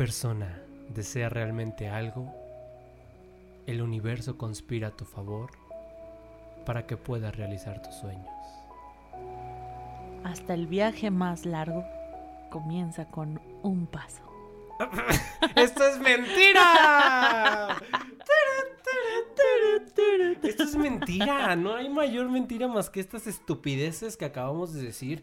Persona desea realmente algo, el universo conspira a tu favor para que puedas realizar tus sueños. Hasta el viaje más largo comienza con un paso. ¡Esto es mentira! Esto es mentira. No hay mayor mentira más que estas estupideces que acabamos de decir.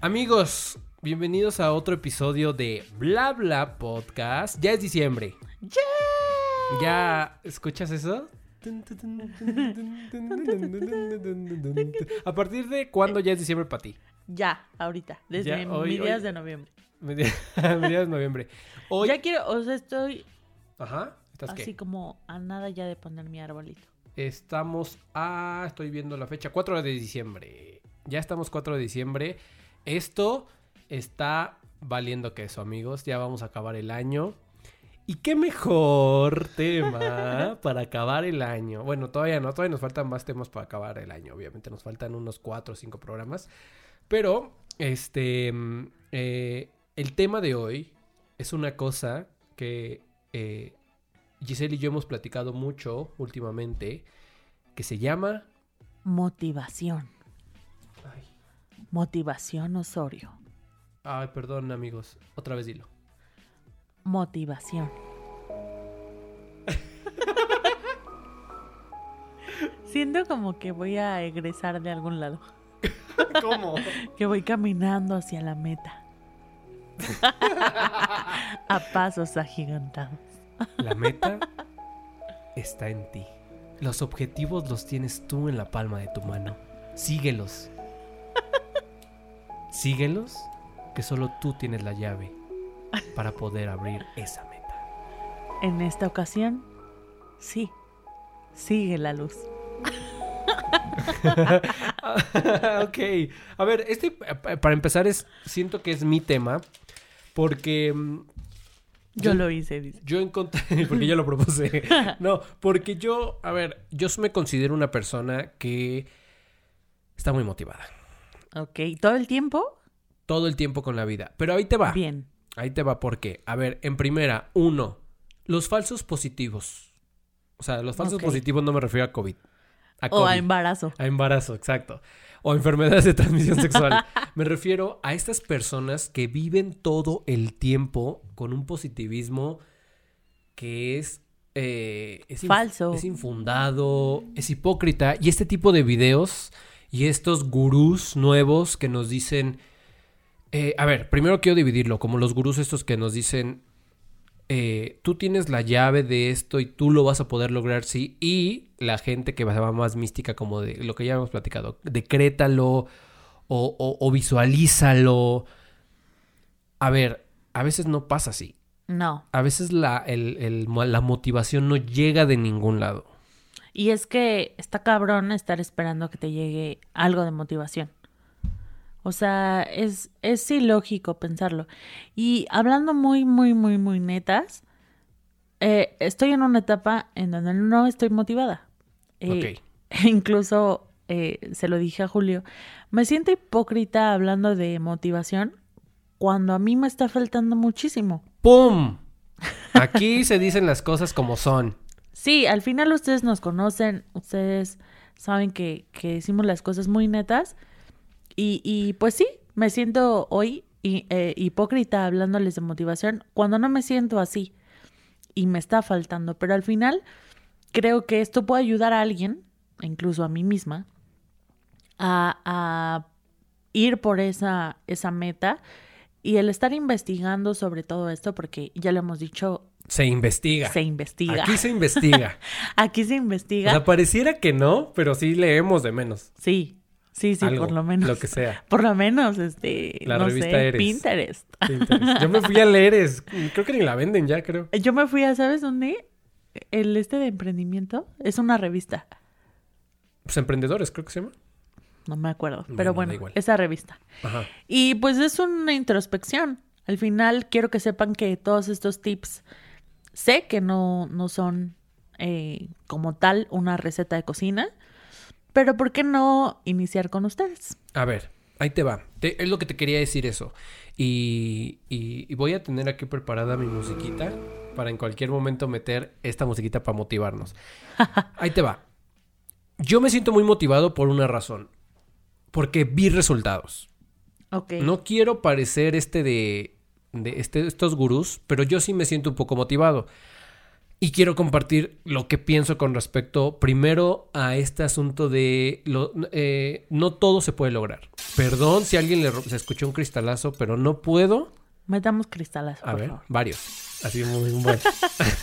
Amigos, bienvenidos a otro episodio de Bla Bla Podcast. Ya es diciembre. ¿Ya escuchas eso? ¿A partir de cuándo ya es diciembre para ti? Ya, ahorita, desde Ya, hoy- mediados hoy- de noviembre. Media- Mediados de noviembre. Hoy. Ya quiero, o sea, estoy Ajá. ¿Estás así qué? como a nada ya de poner mi arbolito. Estamos a. Estoy viendo la fecha. 4 de diciembre. Ya estamos 4 de diciembre. Esto está valiendo queso, amigos. Ya vamos a acabar el año. Y qué mejor tema para acabar el año. Bueno, todavía no, todavía nos faltan más temas para acabar el año. Obviamente nos faltan unos 4 o 5 programas. Pero, este. mm, eh, el tema de hoy es una cosa que eh, Giselle y yo hemos platicado mucho últimamente. Que se llama. Motivación. Motivación Osorio. ay, perdón, amigos. Otra vez dilo. Motivación. Siento como que voy a egresar de algún lado. ¿Cómo? Que voy caminando hacia la meta. a pasos agigantados. La meta está en ti. Los objetivos los tienes tú en la palma de tu mano. Síguelos. Síguelos, que solo tú tienes la llave para poder abrir esa meta. En esta ocasión, sí, sigue la luz. ok. A ver, este para empezar es siento que es mi tema porque mm, Yo Yo- lo hice, dice. Yo encontré, porque yo lo propuse. No, porque yo, a ver, yo me considero una persona que está muy motivada. Ok, ¿todo el tiempo? Todo el tiempo con la vida. Pero ahí te va. Bien. Ahí te va porque, a ver, en primera, uno, los falsos positivos. O sea, los falsos positivos no me refiero a COVID. A O a embarazo. A embarazo, exacto. O enfermedades de transmisión sexual. Me refiero a estas personas que viven todo el tiempo con un positivismo que es... eh, es Falso. Es infundado, es hipócrita. Y este tipo de videos y estos gurús nuevos que nos dicen... eh, a ver, primero quiero dividirlo, como los gurús estos que nos dicen... eh, tú tienes la llave de esto y tú lo vas a poder lograr, sí. Y la gente que va más mística, como de lo que ya hemos platicado, decrétalo o, o- o visualízalo. A ver, a veces no pasa así. No. A veces la, el- el- la motivación no llega de ningún lado. Y es que está cabrón estar esperando a que te llegue algo de motivación. O sea, es, es ilógico pensarlo. Y hablando muy, muy, muy, muy netas, eh, estoy en una etapa en donde no estoy motivada. Eh, Incluso eh, se lo dije a Julio, me siento hipócrita hablando de motivación cuando a mí me está faltando muchísimo. ¡Pum! Aquí se dicen las cosas como son. Sí, al final ustedes nos conocen, ustedes saben que, que decimos las cosas muy netas y, y pues sí, me siento hoy eh, hipócrita hablándoles de motivación cuando no me siento así y me está faltando, pero al final creo que esto puede ayudar a alguien, incluso a mí misma, a, a ir por esa, esa meta y el estar investigando sobre todo esto, porque ya lo hemos dicho, Se investiga. se investiga. Aquí se investiga. Aquí se O investiga. sea, pareciera que no, pero sí leemos de menos. Sí, sí, sí, Algo, por lo menos. Lo que sea. Por lo menos, este, La no revista sé, Eres. Pinterest. Pinterest. Yo me fui a leer, es- creo que ni la venden ya, creo. Yo me fui a, ¿sabes dónde? El este de emprendimiento es una revista. Pues emprendedores, creo que se llama. No me acuerdo, Bueno, pero bueno, igual. esa revista. Ajá. Y pues es una introspección. Al final quiero que sepan que todos estos tips sé que no, no son eh, como tal una receta de cocina, pero ¿por qué no iniciar con ustedes? A ver, ahí te va. Te- es lo que te quería decir eso. Y, y- y voy a tener aquí preparada mi musiquita para en cualquier momento meter esta musiquita para motivarnos. Ahí te va. Yo me siento muy motivado por una razón. Porque vi resultados. Ok. No quiero parecer este de, de este, estos gurús, pero yo sí me siento un poco motivado. Y quiero compartir lo que pienso con respecto, primero, a este asunto de lo- eh, no todo se puede lograr. Perdón si alguien le se escuchó un cristalazo, pero no puedo. Metamos cristalazo, A por ver, favor. varios. Así muy bueno.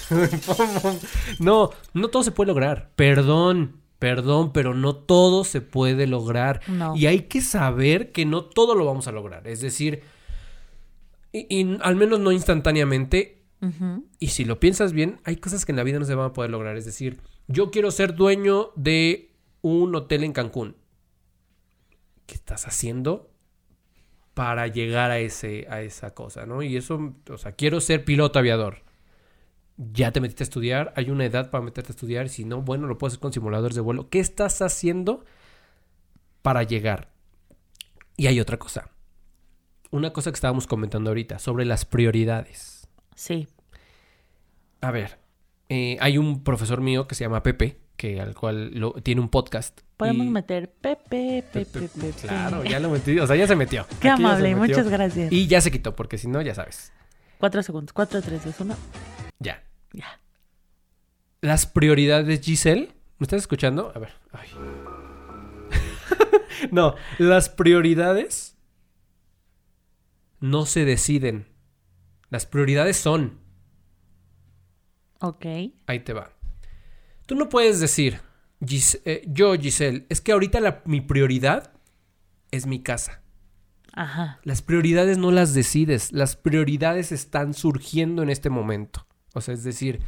no, no todo se puede lograr. Perdón, perdón, pero no todo se puede lograr. No. Y hay que saber que no todo lo vamos a lograr. Es decir, y, y al menos no instantáneamente. Y si lo piensas bien, hay cosas que en la vida no se van a poder lograr. Es decir, yo quiero ser dueño de un hotel en Cancún. ¿Qué estás haciendo para llegar a, ese, a esa cosa, no? Y eso, o sea, quiero ser piloto aviador. Ya te metiste a estudiar, hay una edad para meterte a estudiar. Si no, bueno, lo puedes hacer con simuladores de vuelo. ¿Qué estás haciendo para llegar? Y hay otra cosa. Una cosa que estábamos comentando ahorita sobre las prioridades. Sí. A ver, eh, hay un profesor mío que se llama Pepe, que al cual lo, tiene un podcast. Podemos y- meter Pepe, Pepe, Pepe, Pepe. Claro, ya lo metí, o sea, ya se metió. Qué Aquí amable, metió. muchas gracias. Y ya se quitó, porque si no, ya sabes. Cuatro segundos. Cuatro, tres, dos, uno. Ya. Ya. Las prioridades, Giselle. ¿Me estás escuchando? A ver. ay. no, las prioridades no se deciden. Las prioridades son. Ok. Ahí te va. Tú no puedes decir, Gis- eh, yo, Giselle, es que ahorita la- mi prioridad es mi casa. Ajá. Las prioridades no las decides, las prioridades están surgiendo en este momento. O sea, es decir,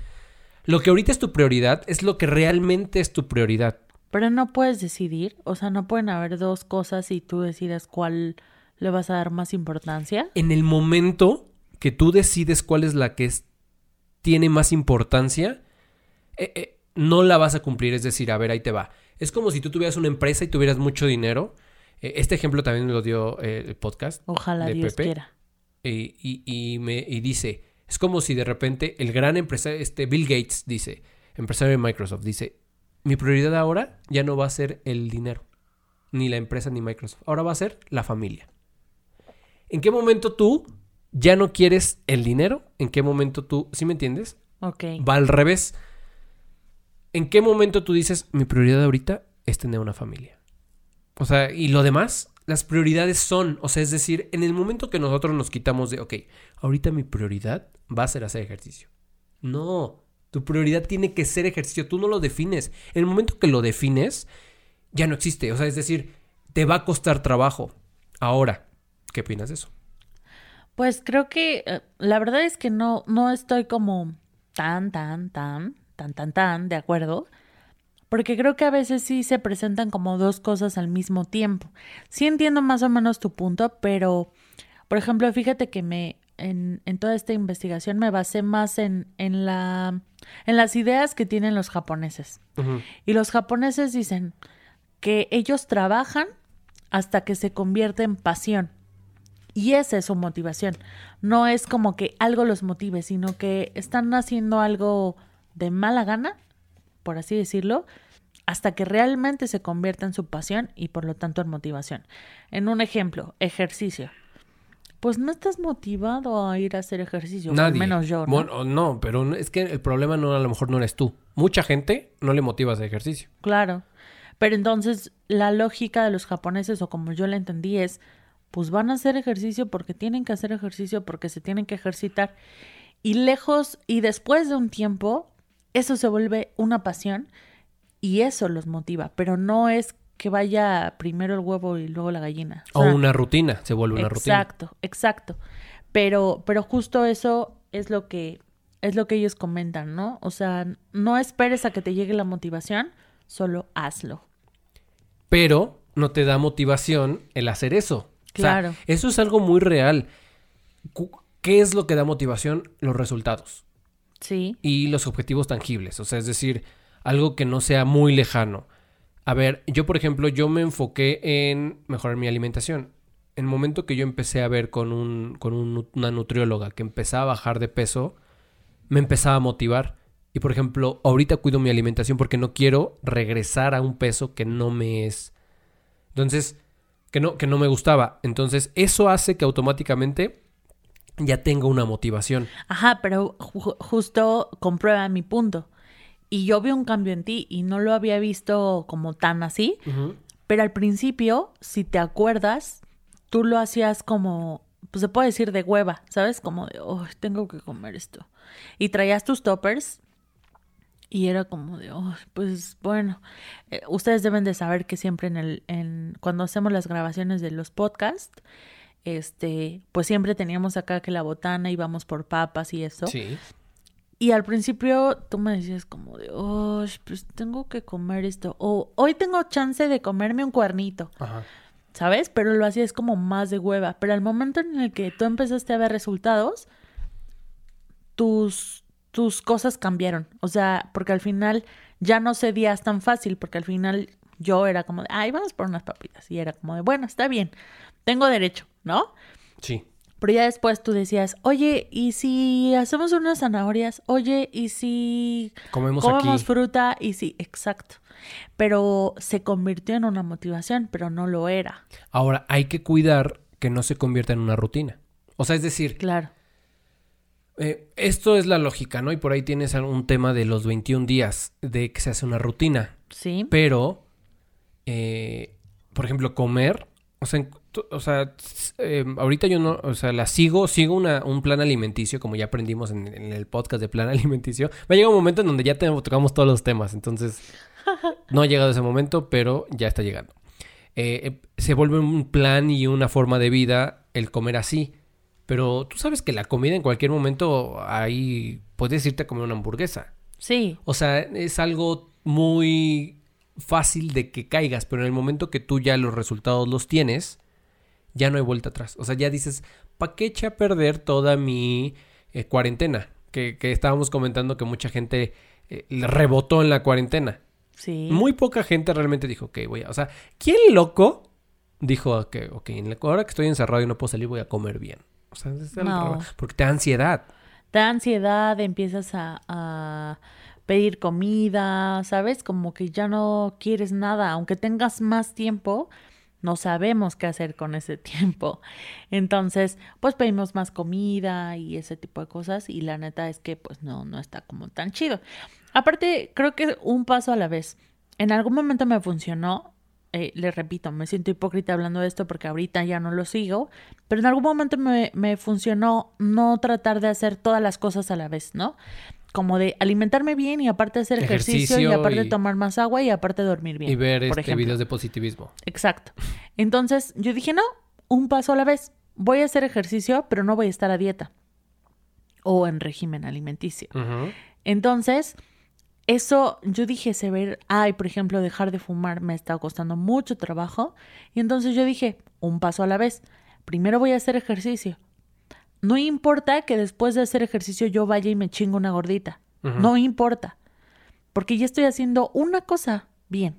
lo que ahorita es tu prioridad es lo que realmente es tu prioridad. Pero no puedes decidir. O sea, no pueden haber dos cosas y tú decidas cuál le vas a dar más importancia. En el momento que tú decides cuál es la que es- tiene más importancia, eh, eh, no la vas a cumplir. Es decir, a ver, ahí te va. Es como si tú tuvieras una empresa y tuvieras mucho dinero. Eh, este ejemplo también lo dio el podcast. Ojalá de Dios Pepe. quiera. y, y- y me, y dice, es como si de repente el gran empresario, este Bill Gates dice, empresario de Microsoft, dice, mi prioridad ahora ya no va a ser el dinero, ni la empresa ni Microsoft, ahora va a ser la familia. ¿En qué momento tú ya no quieres el dinero? ¿En qué momento tú, ¿sí me entiendes? Ok. Va al revés. ¿En qué momento tú dices, mi prioridad ahorita es tener una familia? O sea, y lo demás, las prioridades son, o sea, es decir, en el momento que nosotros nos quitamos de, ok, ahorita mi prioridad va a ser hacer ejercicio. No, tu prioridad tiene que ser ejercicio, tú no lo defines. En el momento que lo defines, ya no existe. O sea, es decir, te va a costar trabajo. Ahora, ¿qué opinas de eso? Pues creo que eh, la verdad es que no, no estoy como tan, tan, tan, tan, tan, tan de acuerdo. Porque creo que a veces sí se presentan como dos cosas al mismo tiempo. Sí entiendo más o menos tu punto, pero, por ejemplo, fíjate que me, en, en toda esta investigación me basé más en, en, la, en las ideas que tienen los japoneses. Y los japoneses dicen que ellos trabajan hasta que se convierte en pasión. Y esa es su motivación. No es como que algo los motive, sino que están haciendo algo de mala gana, por así decirlo, hasta que realmente se convierta en su pasión y por lo tanto en motivación. En un ejemplo, ejercicio. Pues no estás motivado a ir a hacer ejercicio, al Nadie. menos yo, ¿no? Bueno, no, pero es que el problema no a lo mejor no eres tú. Mucha gente no le motiva a hacer ejercicio. Claro. Pero entonces la lógica de los japoneses, o como yo la entendí, es, pues van a hacer ejercicio porque tienen que hacer ejercicio, porque se tienen que ejercitar. Y lejos, y después de un tiempo, eso se vuelve una pasión y eso los motiva. Pero no es que vaya primero el huevo y luego la gallina. O sea, una rutina, se vuelve una rutina. Exacto, exacto. Pero, pero justo eso es lo que es lo que ellos comentan, ¿no? O sea, no esperes a que te llegue la motivación, solo hazlo. Pero no te da motivación el hacer eso. O sea, Claro. eso es algo muy real. ¿Qué es lo que da motivación? Los resultados Sí, y los objetivos tangibles. O sea, es decir, algo que no sea muy lejano. A ver, yo por ejemplo, yo me enfoqué en mejorar mi alimentación. en el momento que yo empecé a ver con, un, con un- una nutrióloga que empezaba a bajar de peso, me empezaba a motivar. Y por ejemplo, ahorita cuido mi alimentación porque no quiero regresar a un peso que no me es. Entonces, que no, que no me gustaba. Entonces, eso hace que automáticamente ya tenga una motivación. Ajá, pero ju- justo comprueba mi punto. Y yo vi un cambio en ti y no lo había visto como tan así, pero al principio, si te acuerdas, tú lo hacías como, pues se puede decir de hueva, ¿sabes? Como de, oh, tengo que comer esto. Y traías tus toppers y era como de, oh, pues bueno, Eh, ustedes deben de saber que siempre en el, en, cuando hacemos las grabaciones de los podcasts, este, pues siempre teníamos acá que la botana íbamos por papas y eso. Sí. Y al principio tú me decías como de, oh, pues tengo que comer esto. O hoy tengo chance de comerme un cuernito, Ajá. ¿sabes? Pero lo hacías como más de hueva. Pero al momento en el que tú empezaste a ver resultados, tus, tus cosas cambiaron. O sea, porque al final ya no cedías tan fácil, porque al final yo era como de, ay, vamos por unas papitas. Y era como de, bueno, está bien, tengo derecho, ¿no? Sí. Pero ya después tú decías, oye, ¿y si hacemos unas zanahorias? Oye, ¿y si Comemos, comemos aquí. fruta? Y sí, exacto. Pero se convirtió en una motivación, pero no lo era. Ahora, hay que cuidar que no se convierta en una rutina. O sea, es decir, Claro. Eh, esto es la lógica, ¿no? Y por ahí tienes un tema de los 21 días de que se hace una rutina. Sí. Pero, eh, por ejemplo, comer, o sea, o sea, eh, ahorita yo no, o sea, la sigo, sigo una, un plan alimenticio, como ya aprendimos en, en el podcast de plan alimenticio. Va a llegar un momento en donde ya te- tocamos todos los temas, entonces no ha llegado ese momento, pero ya está llegando. Eh, eh, se vuelve un plan y una forma de vida el comer así. Pero tú sabes que la comida en cualquier momento ahí puedes irte a comer una hamburguesa. Sí. O sea, es algo muy fácil de que caigas, pero en el momento que tú ya los resultados los tienes, ya no hay vuelta atrás. O sea, ya dices, ¿para qué eché a perder toda mi eh, cuarentena? Que, que estábamos comentando que mucha gente eh, rebotó en la cuarentena. Sí. Muy poca gente realmente dijo, ok, voy a... O sea, ¿quién loco dijo que, ok, en la- ahora que estoy encerrado y no puedo salir, voy a comer bien? O sea, es el No. porque te da ansiedad. Te da ansiedad, empiezas a, a pedir comida, ¿sabes? Como que ya no quieres nada. Aunque tengas más tiempo, no sabemos qué hacer con ese tiempo. Entonces, pues pedimos más comida y ese tipo de cosas. Y la neta es que, pues no, no está como tan chido. Aparte, creo que un paso a la vez. En algún momento me funcionó. Eh, le repito, me siento hipócrita hablando de esto porque ahorita ya no lo sigo, pero en algún momento me, me funcionó no tratar de hacer todas las cosas a la vez, ¿no? Como de alimentarme bien y aparte hacer ejercicio, y aparte y- tomar más agua y aparte dormir bien. Y ver por este ejemplo. videos de positivismo. Exacto. Entonces yo dije, no, un paso a la vez. Voy a hacer ejercicio, pero no voy a estar a dieta o en régimen alimenticio. Entonces, eso yo dije, se ver, ay, por ejemplo, dejar de fumar me está costando mucho trabajo. Y entonces yo dije, un paso a la vez. Primero voy a hacer ejercicio. No importa que después de hacer ejercicio yo vaya y me chingo una gordita. No importa. Porque ya estoy haciendo una cosa bien.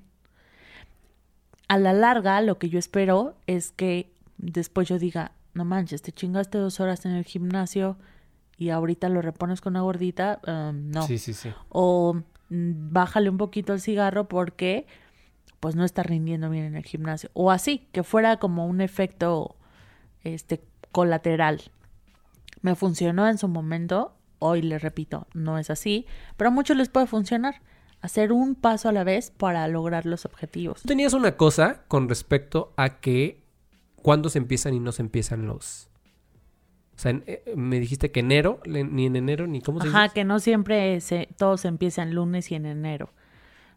A la larga, lo que yo espero es que después yo diga, no manches, te chingaste dos horas en el gimnasio y ahorita lo repones con una gordita. um, no. Sí, sí, sí. O bájale un poquito el cigarro porque pues no está rindiendo bien en el gimnasio. O así, que fuera como un efecto este colateral. Me funcionó en su momento, hoy le repito, no es así, pero a muchos les puede funcionar. Hacer un paso a la vez para lograr los objetivos. Tenías una cosa con respecto a que cuándo se empiezan y no se empiezan los... O sea, en- eh, me dijiste que enero, ni en enero, ni cómo se Ajá, dice. que no siempre se, todo se empieza en lunes y en enero.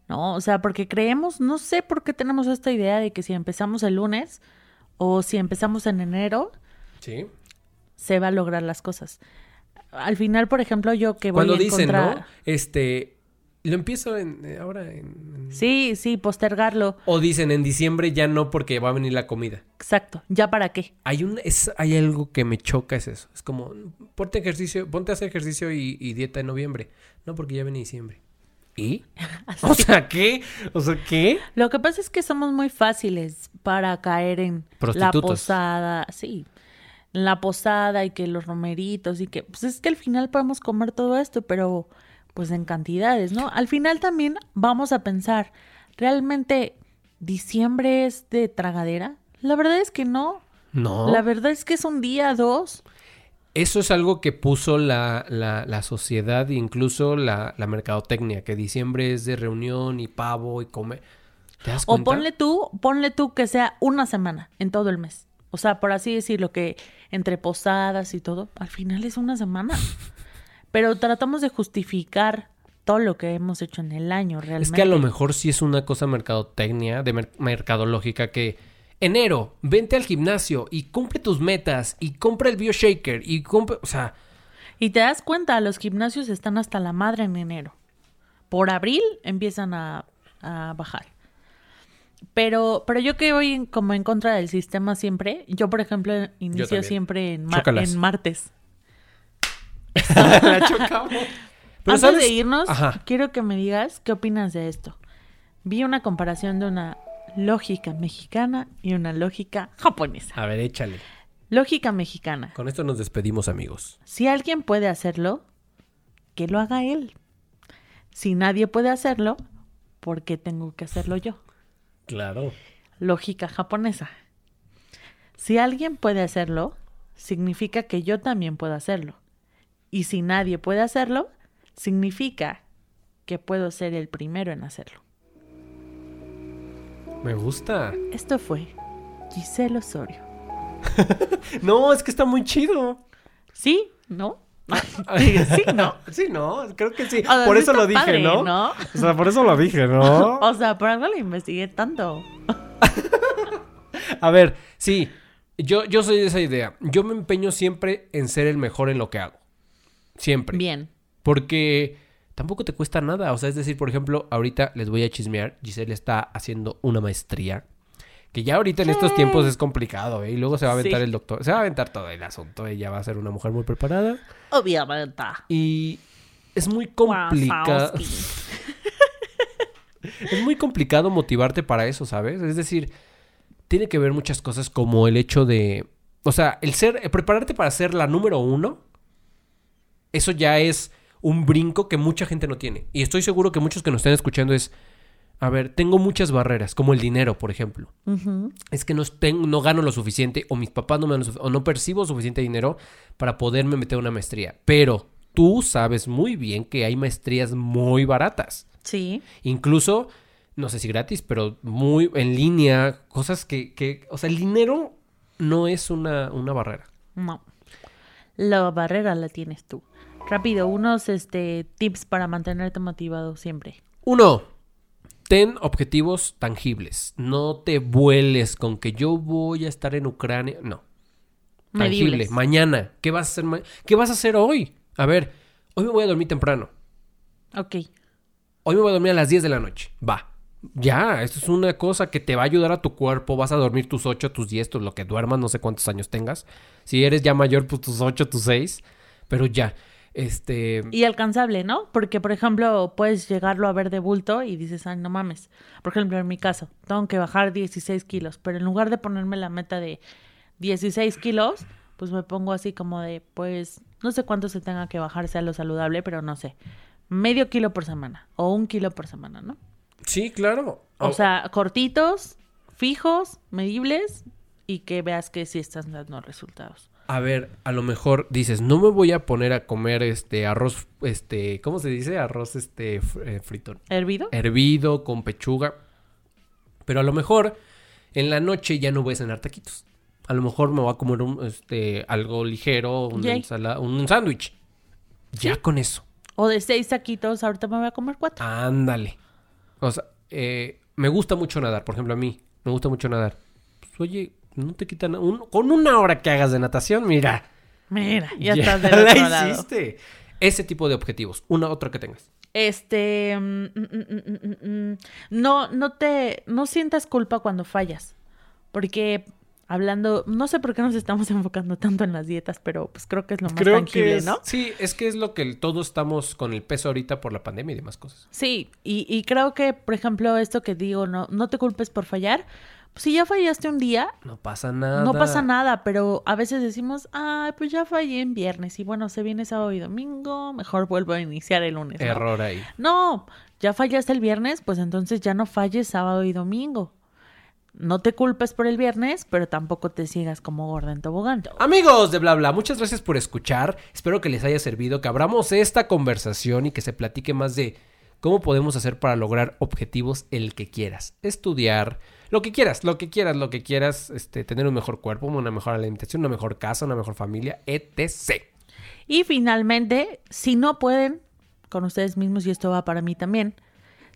¿No? O sea, porque creemos, no sé por qué tenemos esta idea de que si empezamos el lunes o si empezamos en enero, Sí. se va a lograr las cosas. Al final, por ejemplo, yo que voy Cuando a dicen, encontrar... ¿no? Este, lo empiezo en, eh, ahora en... en- Sí, sí, postergarlo. O dicen en diciembre ya no porque va a venir la comida. Exacto. ¿Ya para qué? Hay un, es, hay algo que me choca, es eso. Es como, ponte ejercicio, ponte a hacer ejercicio y, y dieta en noviembre. No, porque ya viene diciembre. ¿Y? O sea, ¿qué? O sea, ¿qué? Lo que pasa es que somos muy fáciles para caer en la posada, sí, en la posada y que los romeritos y que, pues es que al final podemos comer todo esto, pero pues en cantidades, ¿no? Al final también vamos a pensar, ¿realmente diciembre es de tragadera? La verdad es que no. No. La verdad es que es un día, dos. Eso es algo que puso la, la, la sociedad incluso la, la mercadotecnia, que diciembre es de reunión y pavo y comer. ¿Te das O cuenta? ponle tú, ponle tú que sea una semana en todo el mes. O sea, por así decirlo, que entre posadas y todo, al final es una semana. Pero tratamos de justificar todo lo que hemos hecho en el año realmente. Es que a lo mejor sí es una cosa mercadotecnia, de mer- mercadológica que enero, vente al gimnasio y cumple tus metas y compra el BioShaker y compra, o sea, Y te das cuenta, los gimnasios están hasta la madre en enero. Por abril empiezan a, a bajar. Pero, pero yo que voy en- como en contra del sistema siempre, yo por ejemplo inicio siempre en, mar- Chócalas. en martes. la chocamos. Pero Antes sabes, de irnos, Ajá. quiero que me digas qué opinas de esto. Vi una comparación de una lógica mexicana y una lógica japonesa. A ver, échale. Lógica mexicana. Con esto nos despedimos, amigos. Si alguien puede hacerlo, que lo haga él. Si nadie puede hacerlo, ¿por qué tengo que hacerlo yo? Claro. Lógica japonesa. Si alguien puede hacerlo, significa que yo también puedo hacerlo. Y si nadie puede hacerlo, significa que puedo ser el primero en hacerlo. Me gusta. Esto fue Giselle Osorio. No, es que está muy chido. ¿Sí? ¿No? sí, ¿no? Sí, no, creo que sí. O sea, por sí eso lo dije, padre, ¿no? ¿no? O sea, por eso lo dije, ¿no? O sea, por algo lo investigué tanto. A ver, sí, yo, yo soy de esa idea. Yo me empeño siempre en ser el mejor en lo que hago. Siempre. Bien. Porque tampoco te cuesta nada. O sea, es decir, por ejemplo, ahorita les voy a chismear. Giselle está haciendo una maestría. Que ya ahorita en estos tiempos es complicado, ¿eh? Y luego se va a aventar Sí. el doctor. Se va a aventar todo el asunto. Ella va a ser una mujer muy preparada. Obviamente. Y es muy complicado. Es muy complicado motivarte para eso, ¿sabes? Es decir, tiene que ver muchas cosas como el hecho de. O sea, el ser. el prepararte para ser la número uno. Eso ya es un brinco que mucha gente no tiene. Y estoy seguro que muchos que nos estén escuchando es. A ver, tengo muchas barreras, como el dinero, por ejemplo. Es que no, tengo, no gano lo suficiente, o mis papás no me dan o no percibo suficiente dinero para poderme meter a una maestría. Pero tú sabes muy bien que hay maestrías muy baratas Sí. incluso, no sé si gratis, pero muy en línea, cosas que, que o sea, el dinero no es una, una barrera. No. La barrera la tienes tú. Rápido, unos este tips para mantenerte motivado siempre. Uno, ten objetivos tangibles. No te vueles con que yo voy a estar en Ucrania. No. Tangible. Medibles. Mañana. ¿Qué vas a hacer? ma- ¿Qué vas a hacer hoy? A ver, hoy me voy a dormir temprano. Ok. Hoy me voy a dormir a las 10 de la noche. Va. Ya, esto es una cosa que te va a ayudar a tu cuerpo. Vas a dormir tus 8, tus 10, tus lo que duermas, no sé cuántos años tengas. Si eres ya mayor, pues tus 8, tus 6. Pero ya, este... Y alcanzable, ¿no? Porque, por ejemplo, puedes llegarlo a ver de bulto y dices, ay, no mames. Por ejemplo, en mi caso, tengo que bajar 16 kilos, pero en lugar de ponerme la meta de 16 kilos, pues me pongo así como de, pues, no sé cuánto se tenga que bajar, sea lo saludable, pero no sé. Medio kilo por semana o un kilo por semana, ¿no? Sí, claro. O sea, cortitos, fijos, medibles y que veas que sí están dando resultados. A ver, a lo mejor dices, no me voy a poner a comer este arroz, este, ¿cómo se dice? Arroz este eh, frito. ¿Hervido? Hervido, con pechuga. Pero a lo mejor en la noche ya no voy a cenar taquitos. A lo mejor me voy a comer un, este, algo ligero, una Yay. ensalada, un sándwich. Ya con eso. O de seis taquitos, ahorita me voy a comer cuatro. Ándale. O sea, eh, me gusta mucho nadar, por ejemplo, a mí. Me gusta mucho nadar. Pues, oye, no te quitan... un- con una hora que hagas de natación, mira. Mira, ya, ya estás del la lado. hiciste. Ese tipo de objetivos. Una otra que tengas. Este, mm, mm, mm, no, no te, no sientas culpa cuando fallas, porque hablando, no sé por qué nos estamos enfocando tanto en las dietas, pero pues creo que es lo más Creo tangible, que es- ¿no? Sí, es que es lo que todos estamos con el peso ahorita por la pandemia y demás cosas. Sí, y, y creo que, por ejemplo, esto que digo, no, no te culpes por fallar. Si ya fallaste un día, No pasa nada. no pasa nada, pero a veces decimos, ay, pues ya fallé en viernes y bueno, se viene sábado y domingo, mejor vuelvo a iniciar el lunes. ¿no? Error ahí. No, ya fallaste el viernes, pues entonces ya no falles sábado y domingo. No te culpes por el viernes, pero tampoco te sigas como gorda en tobogán. Amigos de bla bla, muchas gracias por escuchar. Espero que les haya servido, que abramos esta conversación y que se platique más de cómo podemos hacer para lograr objetivos el que quieras. Estudiar, lo que quieras, lo que quieras, lo que quieras, este, tener un mejor cuerpo, una mejor alimentación, una mejor casa, una mejor familia, etc. Y finalmente, si no pueden con ustedes mismos, y esto va para mí también,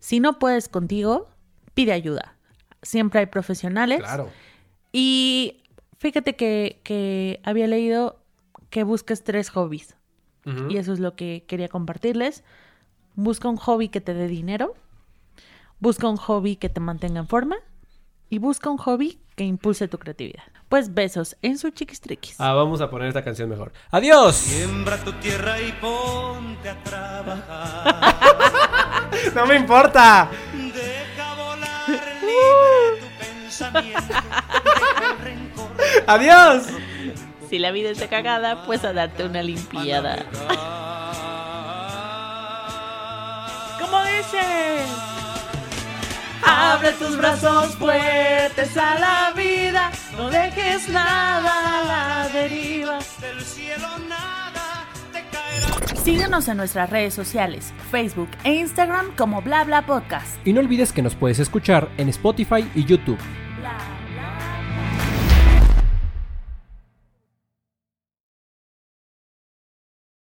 si no puedes contigo, pide ayuda. Siempre hay profesionales. Claro. Y fíjate que, que había leído que busques tres hobbies. Y eso es lo que quería compartirles. Busca un hobby que te dé dinero. Busca un hobby que te mantenga en forma. Y busca un hobby que impulse tu creatividad. Pues besos en su chiquistriquis. Ah, vamos a poner esta canción mejor. ¡Adiós! Siembra tu tierra y ponte a trabajar. ¡No me importa! Deja volar libre tu pensamiento. Deja el rencor. ¡Adiós! Si la vida está cagada, pues a darte una limpiada. ¿Cómo dice? Abre tus brazos fuertes a la vida, no dejes nada a la deriva. Del cielo nada te caerá. Síguenos en nuestras redes sociales, Facebook e Instagram como Bla Bla Podcast. Y no olvides que nos puedes escuchar en Spotify y YouTube.